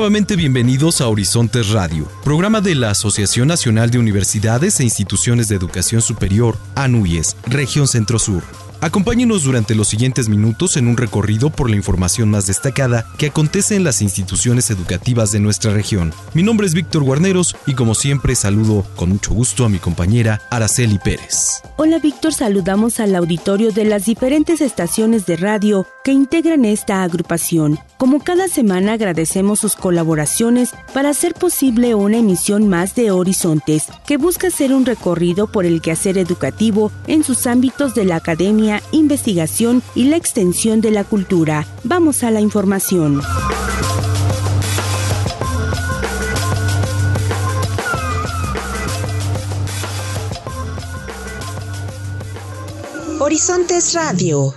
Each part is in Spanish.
Nuevamente bienvenidos a Horizontes Radio, programa de la Asociación Nacional de Universidades e Instituciones de Educación Superior, ANUYES, Región Centro Sur. Acompáñenos durante los siguientes minutos en un recorrido por la información más destacada que acontece en las instituciones educativas de nuestra región. Mi nombre es Víctor Guarneros y como siempre saludo con mucho gusto a mi compañera Araceli Pérez. Hola Víctor, saludamos al auditorio de las diferentes estaciones de radio que integran esta agrupación. Como cada semana agradecemos sus colaboraciones para hacer posible una emisión más de Horizontes, que busca hacer un recorrido por el quehacer educativo en sus ámbitos de la academia, investigación y la extensión de la cultura. Vamos a la información. Horizontes Radio.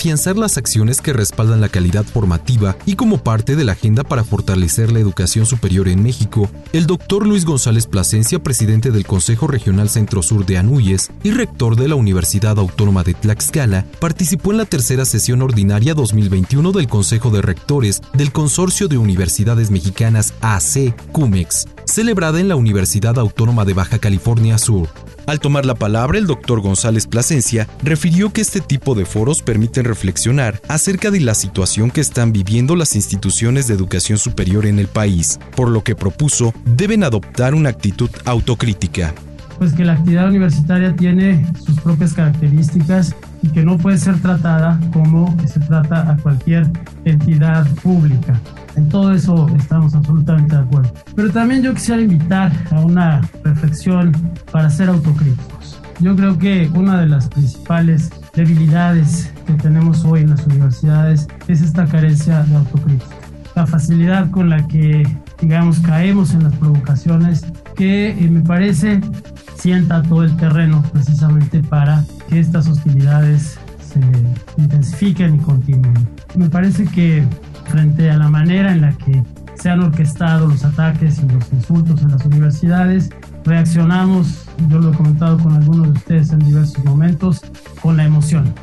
Afianzar las acciones que respaldan la calidad formativa y como parte de la agenda para fortalecer la educación superior en México, el doctor Luis González Plasencia, presidente del Consejo Regional Centro Sur de Anuyes y rector de la Universidad Autónoma de Tlaxcala, participó en la tercera sesión ordinaria 2021 del Consejo de Rectores del Consorcio de Universidades Mexicanas AC, CUMEX, celebrada en la Universidad Autónoma de Baja California Sur. Al tomar la palabra, el doctor González Plasencia refirió que este tipo de foros permiten reflexionar acerca de la situación que están viviendo las instituciones de educación superior en el país, por lo que propuso deben adoptar una actitud autocrítica. Pues que la actividad universitaria tiene sus propias características y que no puede ser tratada como se trata a cualquier entidad pública. En todo eso estamos absolutamente de acuerdo. Pero también yo quisiera invitar a una reflexión para ser autocríticos. Yo creo que una de las principales debilidades que tenemos hoy en las universidades es esta carencia de autocrítica. La facilidad con la que, digamos, caemos en las provocaciones que eh, me parece sienta todo el terreno precisamente para estas hostilidades se intensifiquen y continúen. Me parece que frente a la manera en la que se han orquestado los ataques y los insultos en las universidades, reaccionamos, yo lo he comentado con algunos de ustedes en diversos momentos, con la emoción.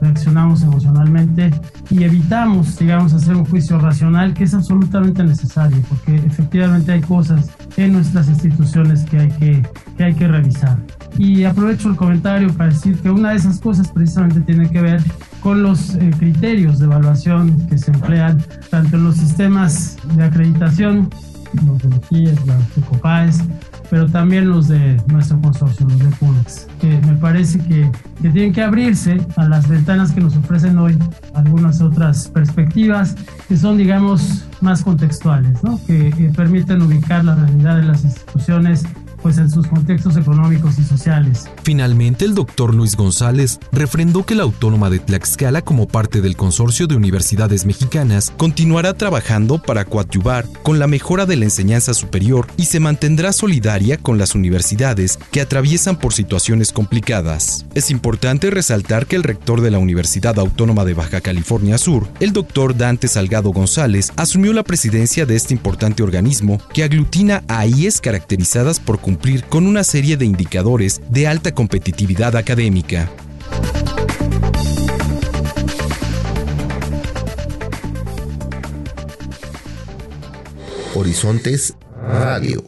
Reaccionamos emocionalmente y evitamos, digamos, hacer un juicio racional que es absolutamente necesario, porque efectivamente hay cosas en nuestras instituciones que hay que, que, hay que revisar. Y aprovecho el comentario para decir que una de esas cosas precisamente tiene que ver con los eh, criterios de evaluación que se emplean tanto en los sistemas de acreditación, los de los de COPAES, pero también los de nuestro consorcio, los de PUNEX, que me parece que, que, tienen que abrirse a las ventanas que nos ofrecen hoy algunas otras perspectivas que son, digamos, más contextuales, ¿no? que, que permiten ubicar la realidad de las instituciones pues en sus contextos económicos y sociales. Finalmente, el doctor Luis González refrendó que la Autónoma de Tlaxcala, como parte del consorcio de universidades mexicanas, continuará trabajando para coadyuvar con la mejora de la enseñanza superior y se mantendrá solidaria con las universidades que atraviesan por situaciones complicadas. Es importante resaltar que el rector de la Universidad Autónoma de Baja California Sur, el doctor Dante Salgado González, asumió la presidencia de este importante organismo que aglutina a IES caracterizadas por cumplir con una serie de indicadores de alta competitividad académica. Horizontes Radio.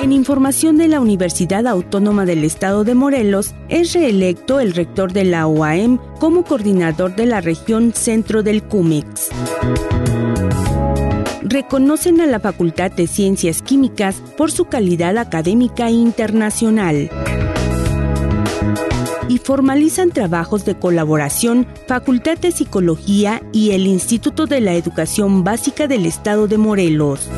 En información de la Universidad Autónoma del Estado de Morelos, es reelecto el rector de la OAM como coordinador de la región centro del CUMEX reconocen a la Facultad de Ciencias Químicas por su calidad académica internacional y formalizan trabajos de colaboración Facultad de Psicología y el Instituto de la Educación Básica del Estado de Morelos.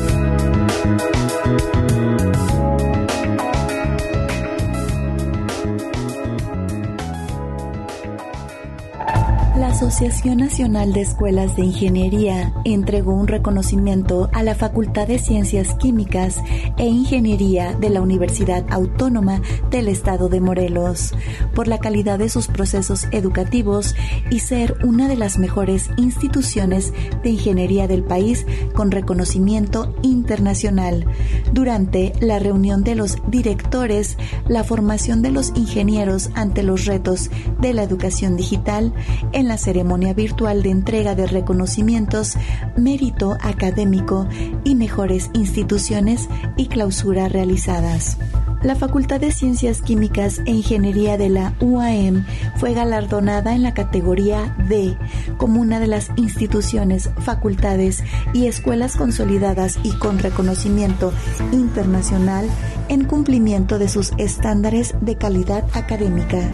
Asociación Nacional de Escuelas de Ingeniería entregó un reconocimiento a la Facultad de Ciencias Químicas e Ingeniería de la Universidad Autónoma del Estado de Morelos por la calidad de sus procesos educativos y ser una de las mejores instituciones de ingeniería del país con reconocimiento internacional. Durante la reunión de los directores, la formación de los ingenieros ante los retos de la educación digital en la ceremonia virtual de entrega de reconocimientos, mérito académico y mejores instituciones y clausura realizadas. La Facultad de Ciencias Químicas e Ingeniería de la UAM fue galardonada en la categoría D como una de las instituciones, facultades y escuelas consolidadas y con reconocimiento internacional en cumplimiento de sus estándares de calidad académica.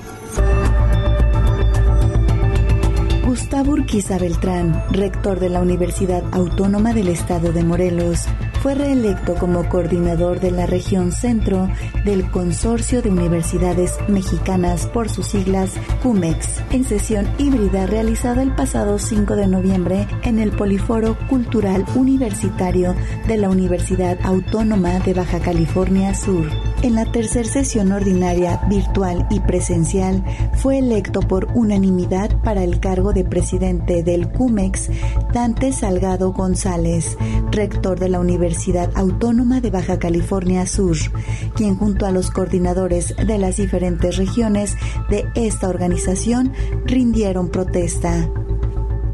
Urquiza Beltrán, rector de la Universidad Autónoma del Estado de Morelos, fue reelecto como coordinador de la región centro del Consorcio de Universidades Mexicanas por sus siglas CUMEX, en sesión híbrida realizada el pasado 5 de noviembre en el Poliforo Cultural Universitario de la Universidad Autónoma de Baja California Sur. En la tercera sesión ordinaria virtual y presencial fue electo por unanimidad para el cargo de presidente del CUMEX Dante Salgado González, rector de la Universidad Autónoma de Baja California Sur, quien junto a los coordinadores de las diferentes regiones de esta organización rindieron protesta.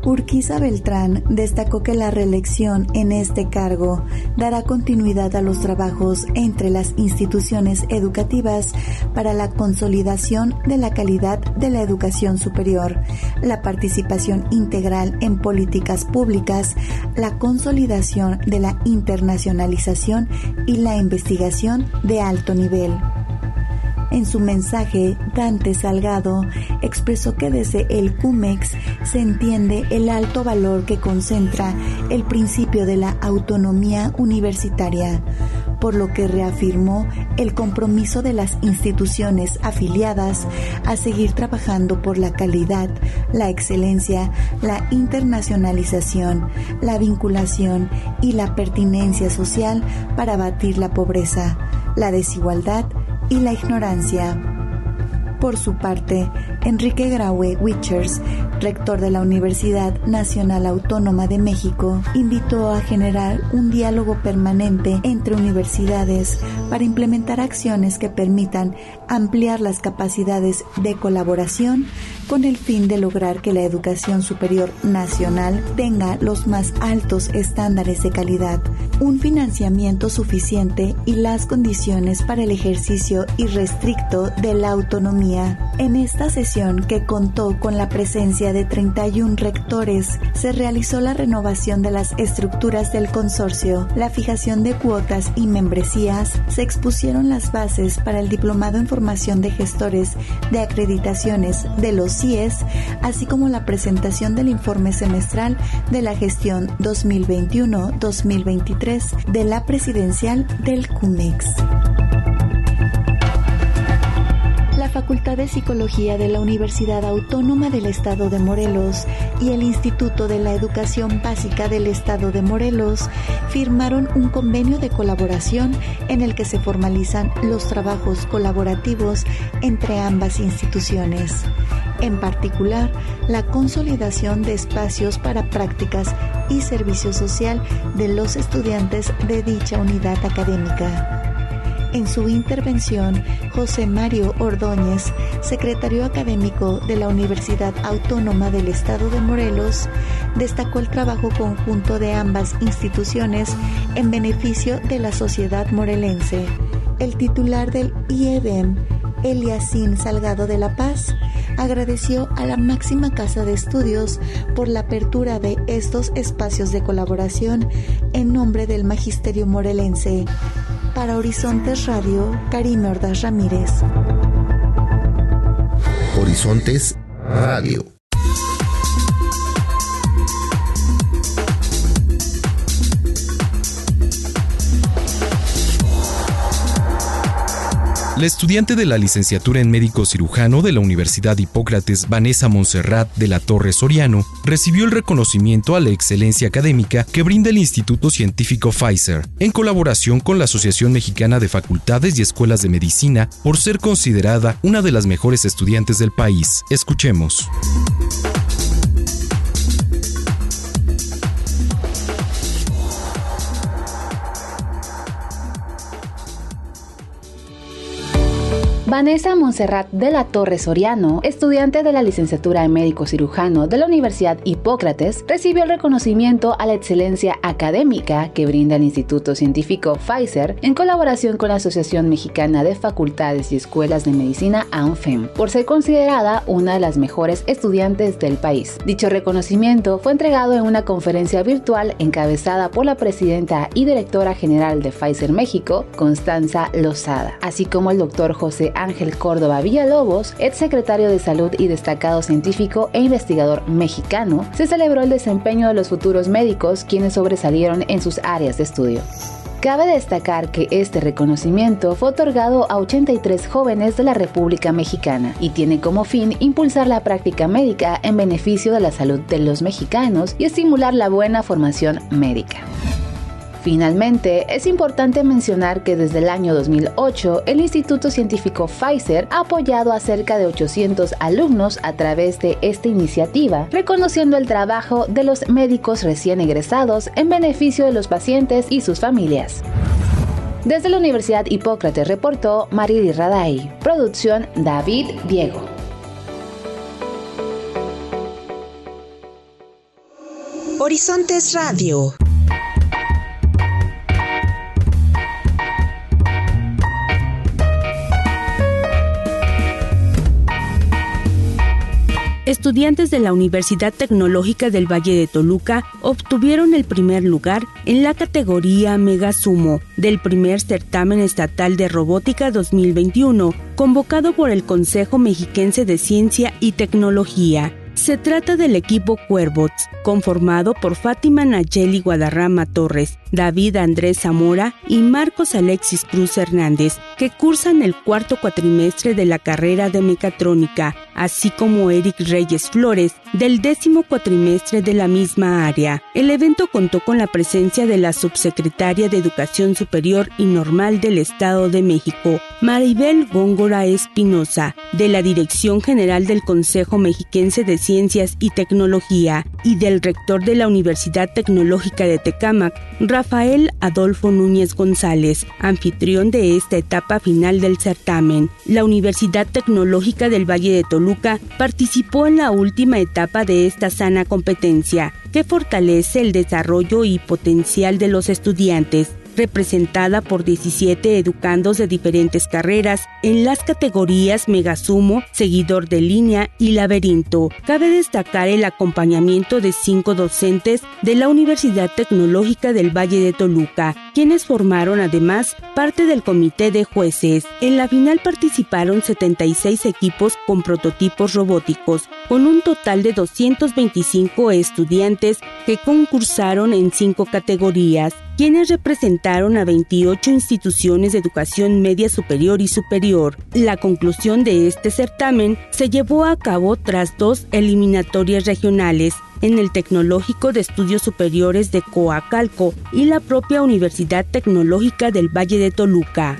Urquiza Beltrán destacó que la reelección en este cargo dará continuidad a los trabajos entre las instituciones educativas para la consolidación de la calidad de la educación superior, la participación integral en políticas públicas, la consolidación de la internacionalización y la investigación de alto nivel. En su mensaje, Dante Salgado expresó que desde el CUMEX se entiende el alto valor que concentra el principio de la autonomía universitaria, por lo que reafirmó el compromiso de las instituciones afiliadas a seguir trabajando por la calidad, la excelencia, la internacionalización, la vinculación y la pertinencia social para abatir la pobreza, la desigualdad y la ignorancia. Por su parte, Enrique Graue Wichers, rector de la Universidad Nacional Autónoma de México, invitó a generar un diálogo permanente entre universidades para implementar acciones que permitan ampliar las capacidades de colaboración con el fin de lograr que la educación superior nacional tenga los más altos estándares de calidad, un financiamiento suficiente y las condiciones para el ejercicio irrestricto de la autonomía. En esta sesión, que contó con la presencia de 31 rectores, se realizó la renovación de las estructuras del consorcio, la fijación de cuotas y membresías, se expusieron las bases para el diplomado en formación de gestores de acreditaciones de los CIES, así como la presentación del informe semestral de la gestión 2021-2023 de la presidencial del CUMEX. Facultad de Psicología de la Universidad Autónoma del Estado de Morelos y el Instituto de la Educación Básica del Estado de Morelos firmaron un convenio de colaboración en el que se formalizan los trabajos colaborativos entre ambas instituciones en particular la consolidación de espacios para prácticas y servicio social de los estudiantes de dicha unidad académica. En su intervención, José Mario Ordóñez, secretario académico de la Universidad Autónoma del Estado de Morelos, destacó el trabajo conjunto de ambas instituciones en beneficio de la sociedad morelense. El titular del IEDEM, Eliasín Salgado de la Paz, agradeció a la máxima casa de estudios por la apertura de estos espacios de colaboración en nombre del Magisterio Morelense. Para Horizontes Radio, Karim Ordaz Ramírez. Horizontes Radio. La estudiante de la licenciatura en médico cirujano de la Universidad Hipócrates, Vanessa Monserrat de la Torre Soriano, recibió el reconocimiento a la excelencia académica que brinda el Instituto Científico Pfizer, en colaboración con la Asociación Mexicana de Facultades y Escuelas de Medicina, por ser considerada una de las mejores estudiantes del país. Escuchemos. Vanessa Monserrat de la Torre Soriano, estudiante de la licenciatura en médico cirujano de la Universidad Hipócrates, recibió el reconocimiento a la excelencia académica que brinda el Instituto Científico Pfizer en colaboración con la Asociación Mexicana de Facultades y Escuelas de Medicina ANFEM, por ser considerada una de las mejores estudiantes del país. Dicho reconocimiento fue entregado en una conferencia virtual encabezada por la presidenta y directora general de Pfizer México, Constanza Lozada, así como el doctor José Ángel Córdoba Villalobos, ex secretario de Salud y destacado científico e investigador mexicano, se celebró el desempeño de los futuros médicos quienes sobresalieron en sus áreas de estudio. Cabe destacar que este reconocimiento fue otorgado a 83 jóvenes de la República Mexicana y tiene como fin impulsar la práctica médica en beneficio de la salud de los mexicanos y estimular la buena formación médica. Finalmente, es importante mencionar que desde el año 2008 el Instituto Científico Pfizer ha apoyado a cerca de 800 alumnos a través de esta iniciativa, reconociendo el trabajo de los médicos recién egresados en beneficio de los pacientes y sus familias. Desde la Universidad Hipócrates reportó Marily Raday. Producción David Diego. Horizontes Radio. Estudiantes de la Universidad Tecnológica del Valle de Toluca obtuvieron el primer lugar en la categoría Mega Sumo del primer certamen estatal de robótica 2021, convocado por el Consejo Mexiquense de Ciencia y Tecnología. Se trata del equipo Cuervots, conformado por Fátima Nayeli Guadarrama Torres, David Andrés Zamora y Marcos Alexis Cruz Hernández, que cursan el cuarto cuatrimestre de la carrera de mecatrónica, así como Eric Reyes Flores, del décimo cuatrimestre de la misma área. El evento contó con la presencia de la subsecretaria de Educación Superior y Normal del Estado de México, Maribel Góngora Espinosa, de la Dirección General del Consejo Mexiquense de Ciencias y Tecnología y del rector de la Universidad Tecnológica de Tecámac, Rafael Adolfo Núñez González, anfitrión de esta etapa final del certamen. La Universidad Tecnológica del Valle de Toluca participó en la última etapa de esta sana competencia, que fortalece el desarrollo y potencial de los estudiantes representada por 17 educandos de diferentes carreras en las categorías Megasumo, Seguidor de Línea y Laberinto. Cabe destacar el acompañamiento de cinco docentes de la Universidad Tecnológica del Valle de Toluca, quienes formaron además parte del comité de jueces. En la final participaron 76 equipos con prototipos robóticos, con un total de 225 estudiantes que concursaron en cinco categorías quienes representaron a 28 instituciones de educación media superior y superior. La conclusión de este certamen se llevó a cabo tras dos eliminatorias regionales en el Tecnológico de Estudios Superiores de Coacalco y la propia Universidad Tecnológica del Valle de Toluca.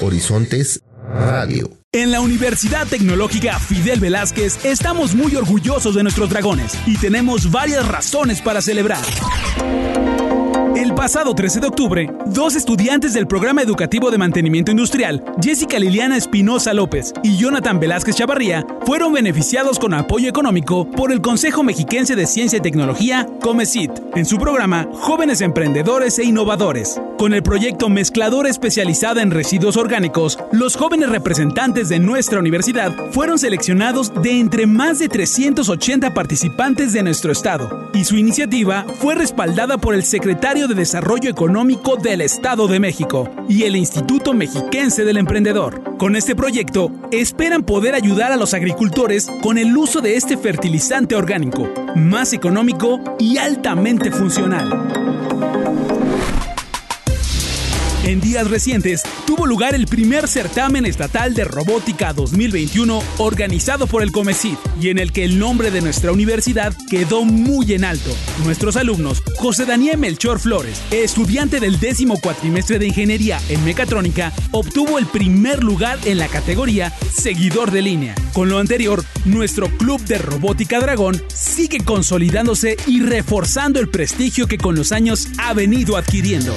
Horizontes Radio. En la Universidad Tecnológica Fidel Velázquez estamos muy orgullosos de nuestros dragones y tenemos varias razones para celebrar. El pasado 13 de octubre, dos estudiantes del programa educativo de mantenimiento industrial, Jessica Liliana Espinosa López y Jonathan Velázquez Chavarría, fueron beneficiados con apoyo económico por el Consejo Mexiquense de Ciencia y Tecnología, COMECIT, en su programa Jóvenes Emprendedores e Innovadores. Con el proyecto Mezcladora Especializada en Residuos Orgánicos, los jóvenes representantes de nuestra universidad fueron seleccionados de entre más de 380 participantes de nuestro estado, y su iniciativa fue respaldada por el secretario de Desarrollo Económico del Estado de México y el Instituto Mexiquense del Emprendedor. Con este proyecto, esperan poder ayudar a los agricultores con el uso de este fertilizante orgánico, más económico y altamente funcional. En días recientes tuvo lugar el primer certamen estatal de robótica 2021 organizado por el Comecid y en el que el nombre de nuestra universidad quedó muy en alto. Nuestros alumnos, José Daniel Melchor Flores, estudiante del décimo cuatrimestre de Ingeniería en Mecatrónica, obtuvo el primer lugar en la categoría Seguidor de línea. Con lo anterior, nuestro Club de Robótica Dragón sigue consolidándose y reforzando el prestigio que con los años ha venido adquiriendo.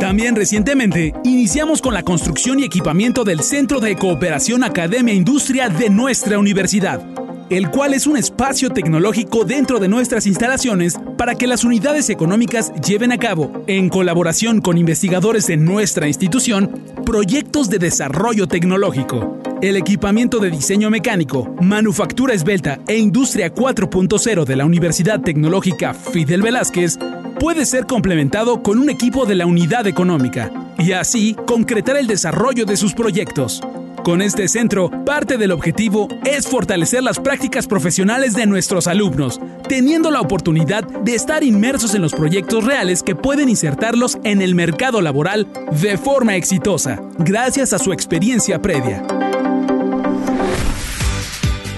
También recientemente iniciamos con la construcción y equipamiento del Centro de Cooperación Academia Industria de nuestra universidad, el cual es un espacio tecnológico dentro de nuestras instalaciones para que las unidades económicas lleven a cabo, en colaboración con investigadores de nuestra institución, proyectos de desarrollo tecnológico. El equipamiento de diseño mecánico, manufactura esbelta e industria 4.0 de la Universidad Tecnológica Fidel Velázquez puede ser complementado con un equipo de la unidad económica y así concretar el desarrollo de sus proyectos. Con este centro, parte del objetivo es fortalecer las prácticas profesionales de nuestros alumnos, teniendo la oportunidad de estar inmersos en los proyectos reales que pueden insertarlos en el mercado laboral de forma exitosa, gracias a su experiencia previa.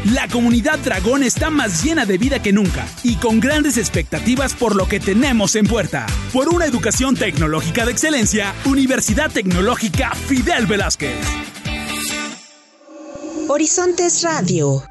La comunidad Dragón está más llena de vida que nunca y con grandes expectativas por lo que tenemos en puerta. Por una educación tecnológica de excelencia, Universidad Tecnológica Fidel Velázquez. Horizontes Radio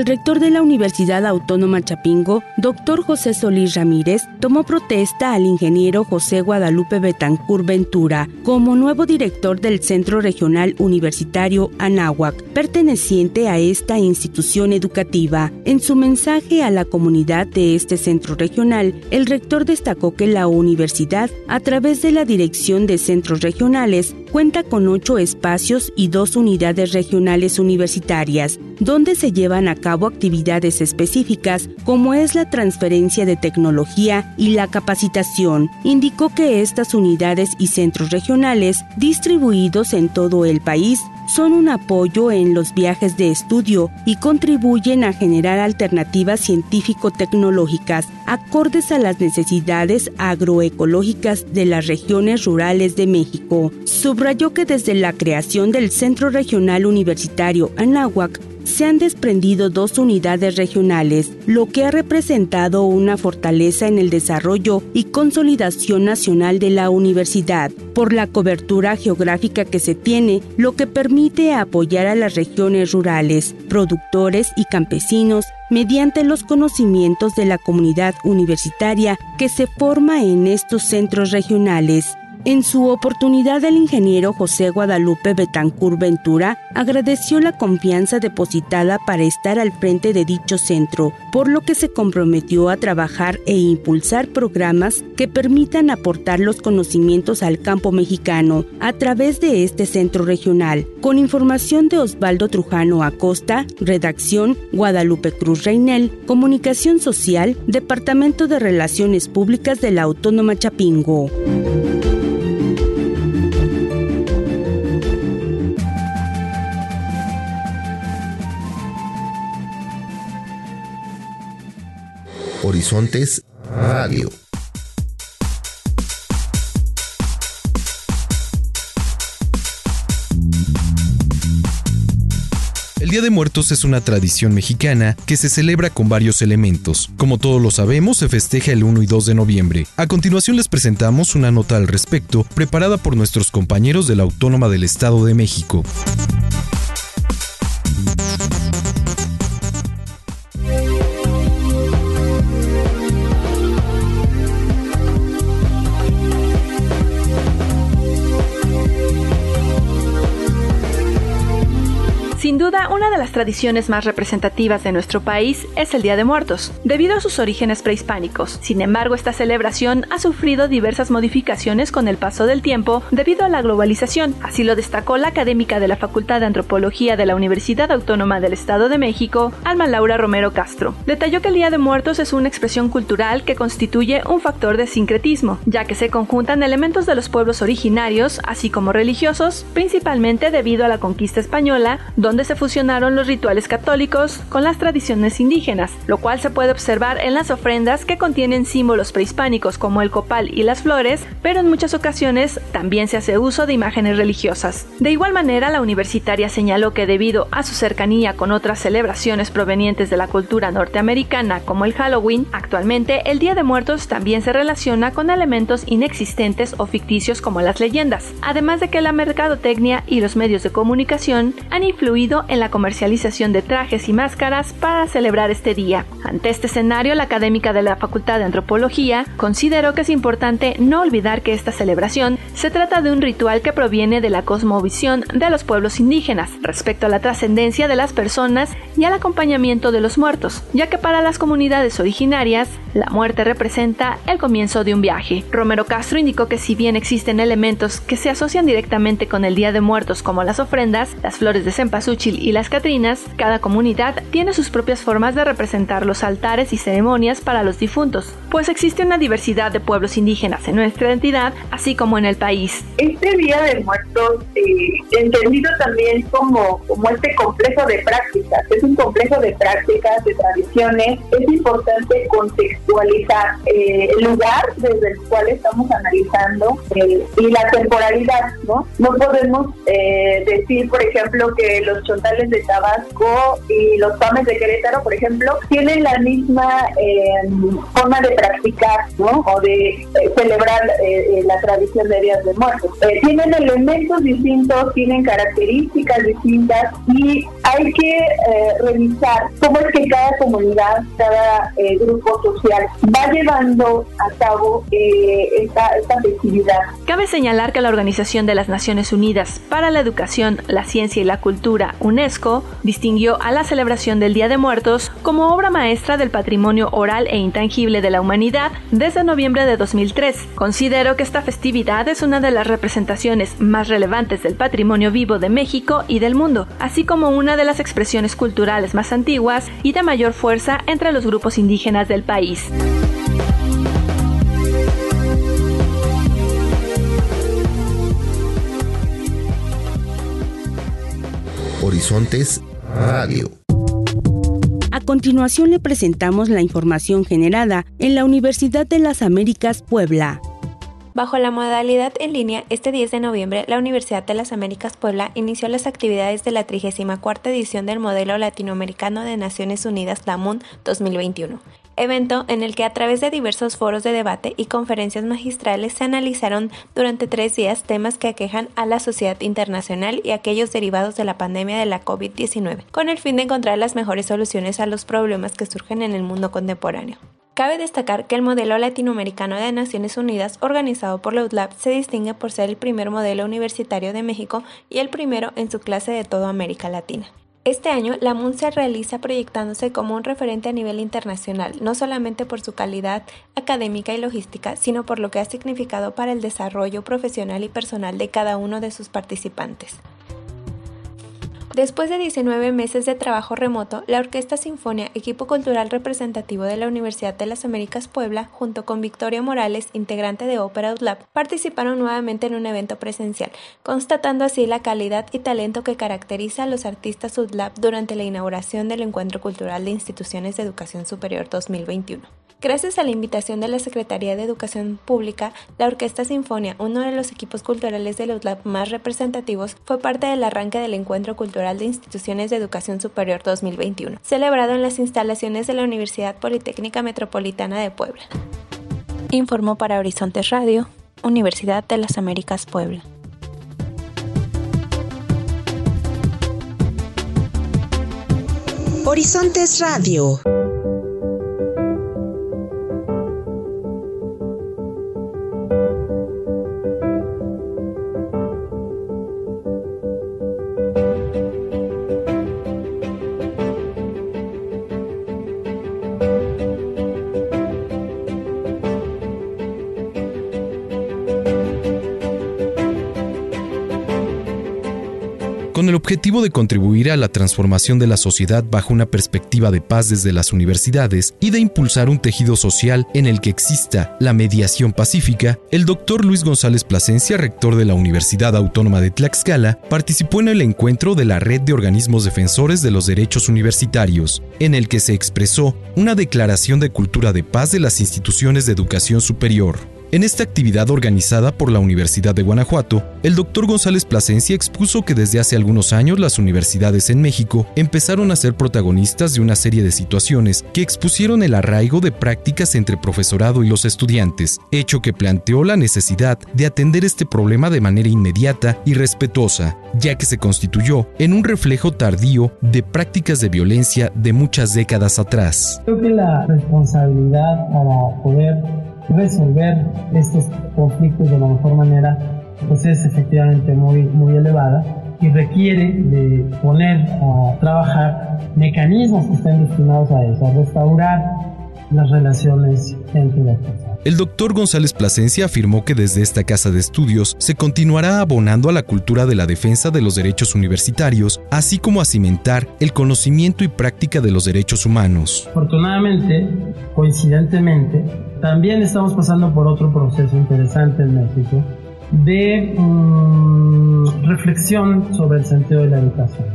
el rector de la Universidad Autónoma Chapingo, doctor José Solís Ramírez, tomó protesta al ingeniero José Guadalupe Betancur Ventura como nuevo director del Centro Regional Universitario Anáhuac, perteneciente a esta institución educativa. En su mensaje a la comunidad de este centro regional, el rector destacó que la universidad, a través de la Dirección de Centros Regionales, cuenta con ocho espacios y dos unidades regionales universitarias, donde se llevan a cabo actividades específicas como es la transferencia de tecnología y la capacitación. Indicó que estas unidades y centros regionales, distribuidos en todo el país, son un apoyo en los viajes de estudio y contribuyen a generar alternativas científico-tecnológicas acordes a las necesidades agroecológicas de las regiones rurales de México. Subrayó que desde la creación del Centro Regional Universitario Anáhuac se han desprendido dos unidades regionales, lo que ha representado una fortaleza en el desarrollo y consolidación nacional de la universidad, por la cobertura geográfica que se tiene, lo que permite apoyar a las regiones rurales, productores y campesinos mediante los conocimientos de la comunidad universitaria que se forma en estos centros regionales. En su oportunidad, el ingeniero José Guadalupe Betancur Ventura agradeció la confianza depositada para estar al frente de dicho centro, por lo que se comprometió a trabajar e impulsar programas que permitan aportar los conocimientos al campo mexicano a través de este centro regional. Con información de Osvaldo Trujano Acosta, redacción Guadalupe Cruz Reinel, Comunicación Social, Departamento de Relaciones Públicas de la Autónoma Chapingo. Horizontes Radio. El Día de Muertos es una tradición mexicana que se celebra con varios elementos. Como todos lo sabemos, se festeja el 1 y 2 de noviembre. A continuación les presentamos una nota al respecto preparada por nuestros compañeros de la Autónoma del Estado de México. Tradiciones más representativas de nuestro país es el Día de Muertos, debido a sus orígenes prehispánicos. Sin embargo, esta celebración ha sufrido diversas modificaciones con el paso del tiempo debido a la globalización. Así lo destacó la académica de la Facultad de Antropología de la Universidad Autónoma del Estado de México, Alma Laura Romero Castro. Detalló que el Día de Muertos es una expresión cultural que constituye un factor de sincretismo, ya que se conjuntan elementos de los pueblos originarios, así como religiosos, principalmente debido a la conquista española, donde se fusionaron los rituales católicos con las tradiciones indígenas, lo cual se puede observar en las ofrendas que contienen símbolos prehispánicos como el copal y las flores, pero en muchas ocasiones también se hace uso de imágenes religiosas. De igual manera, la universitaria señaló que debido a su cercanía con otras celebraciones provenientes de la cultura norteamericana como el Halloween, actualmente el Día de Muertos también se relaciona con elementos inexistentes o ficticios como las leyendas, además de que la mercadotecnia y los medios de comunicación han influido en la comercialización de trajes y máscaras para celebrar este día. Ante este escenario, la académica de la Facultad de Antropología consideró que es importante no olvidar que esta celebración se trata de un ritual que proviene de la cosmovisión de los pueblos indígenas respecto a la trascendencia de las personas y al acompañamiento de los muertos, ya que para las comunidades originarias la muerte representa el comienzo de un viaje. Romero Castro indicó que si bien existen elementos que se asocian directamente con el Día de Muertos como las ofrendas, las flores de cempasúchil y las Catrinas, cada comunidad tiene sus propias formas de representar los altares y ceremonias para los difuntos, pues existe una diversidad de pueblos indígenas en nuestra entidad, así como en el país. Este Día de Muertos, eh, entendido también como, como este complejo de prácticas, es un complejo de prácticas, de tradiciones, es importante contextualizar eh, el lugar desde el cual estamos analizando eh, y la temporalidad, ¿no? No podemos decir, por ejemplo, que los chontales de Tabasco y los pames de Querétaro, por ejemplo, tienen la misma em, forma de practicar, ¿no? O de eh, celebrar eh, eh, la tradición de Días de Muertos. tienen elementos distintos, tienen características distintas y hay que revisar cómo es que cada comunidad, cada grupo social va llevando a cabo esta, esta festividad. Cabe señalar que la Organización de las Naciones Unidas para la Educación, la Ciencia y la Cultura UNESCO distinguió a la celebración del Día de Muertos como obra maestra del patrimonio oral e intangible de la humanidad desde noviembre de 2003. Considero que esta festividad es una de las representaciones más relevantes del patrimonio vivo de México y del mundo, así como una de las expresiones culturales más antiguas y de mayor fuerza entre los grupos indígenas del país. Horizontes Radio. A continuación le presentamos la información generada en la Universidad de las Américas Puebla. Bajo la modalidad en línea, este 10 de noviembre, la Universidad de las Américas Puebla inició las actividades de la 34 edición del Modelo Latinoamericano de Naciones Unidas, la 2021 evento en el que a través de diversos foros de debate y conferencias magistrales se analizaron durante tres días temas que aquejan a la sociedad internacional y aquellos derivados de la pandemia de la COVID-19, con el fin de encontrar las mejores soluciones a los problemas que surgen en el mundo contemporáneo. Cabe destacar que el modelo latinoamericano de Naciones Unidas organizado por la UTLAB se distingue por ser el primer modelo universitario de México y el primero en su clase de toda América Latina. Este año, la MUN se realiza proyectándose como un referente a nivel internacional, no solamente por su calidad académica y logística, sino por lo que ha significado para el desarrollo profesional y personal de cada uno de sus participantes. Después de 19 meses de trabajo remoto, la Orquesta Sinfonia, equipo cultural representativo de la Universidad de las Américas Puebla, junto con Victoria Morales, integrante de Opera Lab, participaron nuevamente en un evento presencial, constatando así la calidad y talento que caracteriza a los artistas UDLAB durante la inauguración del Encuentro Cultural de Instituciones de Educación Superior 2021. Gracias a la invitación de la Secretaría de Educación Pública, la Orquesta Sinfonia, uno de los equipos culturales de UDLAB más representativos, fue parte del arranque del Encuentro Cultural de Instituciones de Educación Superior 2021, celebrado en las instalaciones de la Universidad Politécnica Metropolitana de Puebla. Informó para Horizontes Radio, Universidad de las Américas Puebla. Horizontes Radio. Con el objetivo de contribuir a la transformación de la sociedad bajo una perspectiva de paz desde las universidades y de impulsar un tejido social en el que exista la mediación pacífica, el doctor Luis González Plasencia, rector de la Universidad Autónoma de Tlaxcala, participó en el encuentro de la Red de Organismos Defensores de los Derechos Universitarios, en el que se expresó una declaración de cultura de paz de las instituciones de educación superior. En esta actividad organizada por la Universidad de Guanajuato, el doctor González Plasencia expuso que desde hace algunos años las universidades en México empezaron a ser protagonistas de una serie de situaciones que expusieron el arraigo de prácticas entre profesorado y los estudiantes, hecho que planteó la necesidad de atender este problema de manera inmediata y respetuosa, ya que se constituyó en un reflejo tardío de prácticas de violencia de muchas décadas atrás. Creo que la responsabilidad poder resolver estos conflictos de la mejor manera pues es efectivamente muy, muy elevada y requiere de poner a trabajar mecanismos que estén destinados a eso, a restaurar las relaciones entre las personas. El doctor González Plasencia afirmó que desde esta casa de estudios se continuará abonando a la cultura de la defensa de los derechos universitarios, así como a cimentar el conocimiento y práctica de los derechos humanos. Afortunadamente, coincidentemente, también estamos pasando por otro proceso interesante en México de mm, reflexión sobre el sentido de la educación,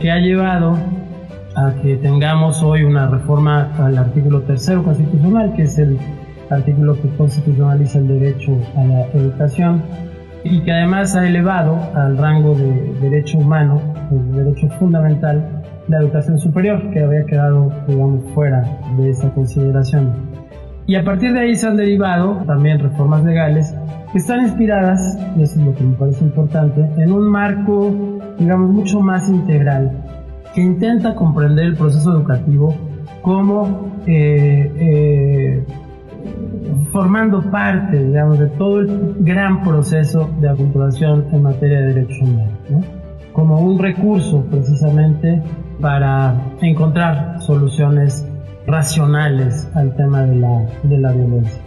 que ha llevado a que tengamos hoy una reforma al artículo tercero constitucional, que es el artículo que constitucionaliza el derecho a la educación y que además ha elevado al rango de derecho humano, el derecho fundamental, la educación superior, que había quedado, digamos, fuera de esa consideración. Y a partir de ahí se han derivado también reformas legales que están inspiradas, y eso es lo que me parece importante, en un marco, digamos, mucho más integral, que intenta comprender el proceso educativo como eh, eh, formando parte, digamos, de todo el gran proceso de aculturación en materia de derechos humanos, como un recurso precisamente para encontrar soluciones racionales al tema de la, de la violencia.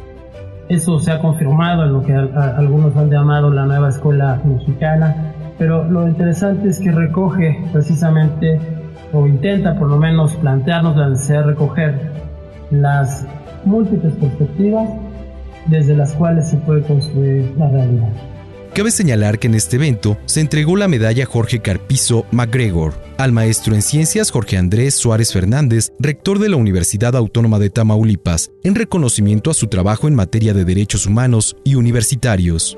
Eso se ha confirmado en lo que algunos han llamado la nueva escuela mexicana, pero lo interesante es que recoge precisamente, o intenta por lo menos plantearnos la necesidad de recoger las múltiples perspectivas desde las cuales se puede construir la realidad. Cabe señalar que en este evento se entregó la medalla Jorge Carpizo MacGregor al maestro en ciencias Jorge Andrés Suárez Fernández, rector de la Universidad Autónoma de Tamaulipas, en reconocimiento a su trabajo en materia de derechos humanos y universitarios.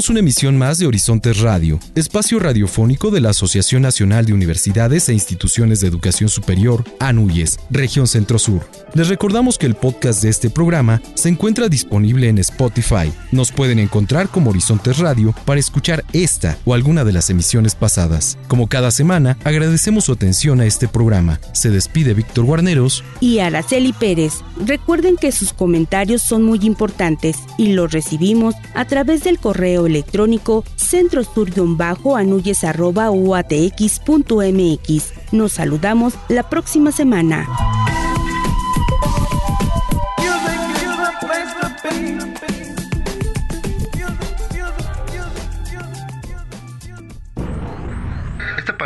Culminamos una emisión más de Horizontes Radio, espacio radiofónico de la Asociación Nacional de Universidades e Instituciones de Educación Superior, ANUYES, Región Centro Sur. Les recordamos que el podcast de este programa se encuentra disponible en Spotify. Nos pueden encontrar como Horizontes Radio para escuchar esta o alguna de las emisiones pasadas. Como cada semana, agradecemos su atención a este programa. Se despide Víctor Guarneros y Araceli Pérez. Recuerden que sus comentarios son muy importantes y los recibimos a través del correo electrónico centrosur-uatx.mx. Nos saludamos la próxima semana.